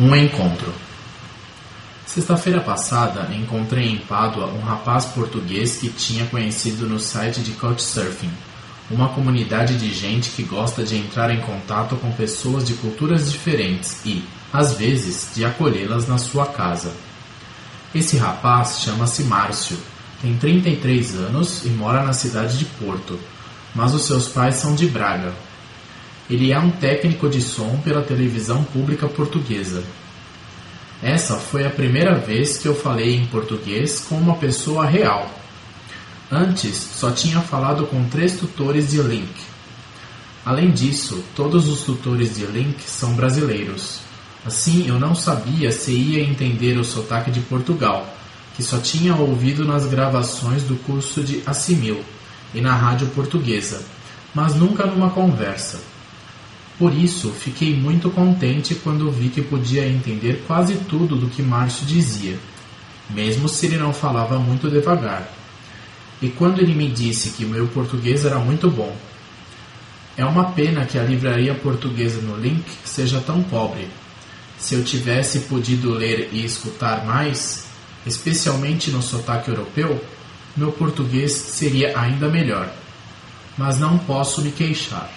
Um encontro. Sexta-feira passada, encontrei em Pádua um rapaz português que tinha conhecido no site de Couchsurfing, uma comunidade de gente que gosta de entrar em contato com pessoas de culturas diferentes e, às vezes, de acolhê-las na sua casa. Esse rapaz chama-se Márcio, tem 33 anos e mora na cidade de Porto, mas os seus pais são de Braga, ele é um técnico de som pela televisão pública portuguesa. Essa foi a primeira vez que eu falei em português com uma pessoa real. Antes, só tinha falado com três tutores de Link. Além disso, todos os tutores de Link são brasileiros. Assim, eu não sabia se ia entender o sotaque de Portugal, que só tinha ouvido nas gravações do curso de Assimil e na rádio portuguesa, mas nunca numa conversa. Por isso, fiquei muito contente quando vi que podia entender quase tudo do que Márcio dizia, mesmo se ele não falava muito devagar. E quando ele me disse que meu português era muito bom. É uma pena que a livraria portuguesa no Link seja tão pobre. Se eu tivesse podido ler e escutar mais, especialmente no sotaque europeu, meu português seria ainda melhor. Mas não posso me queixar.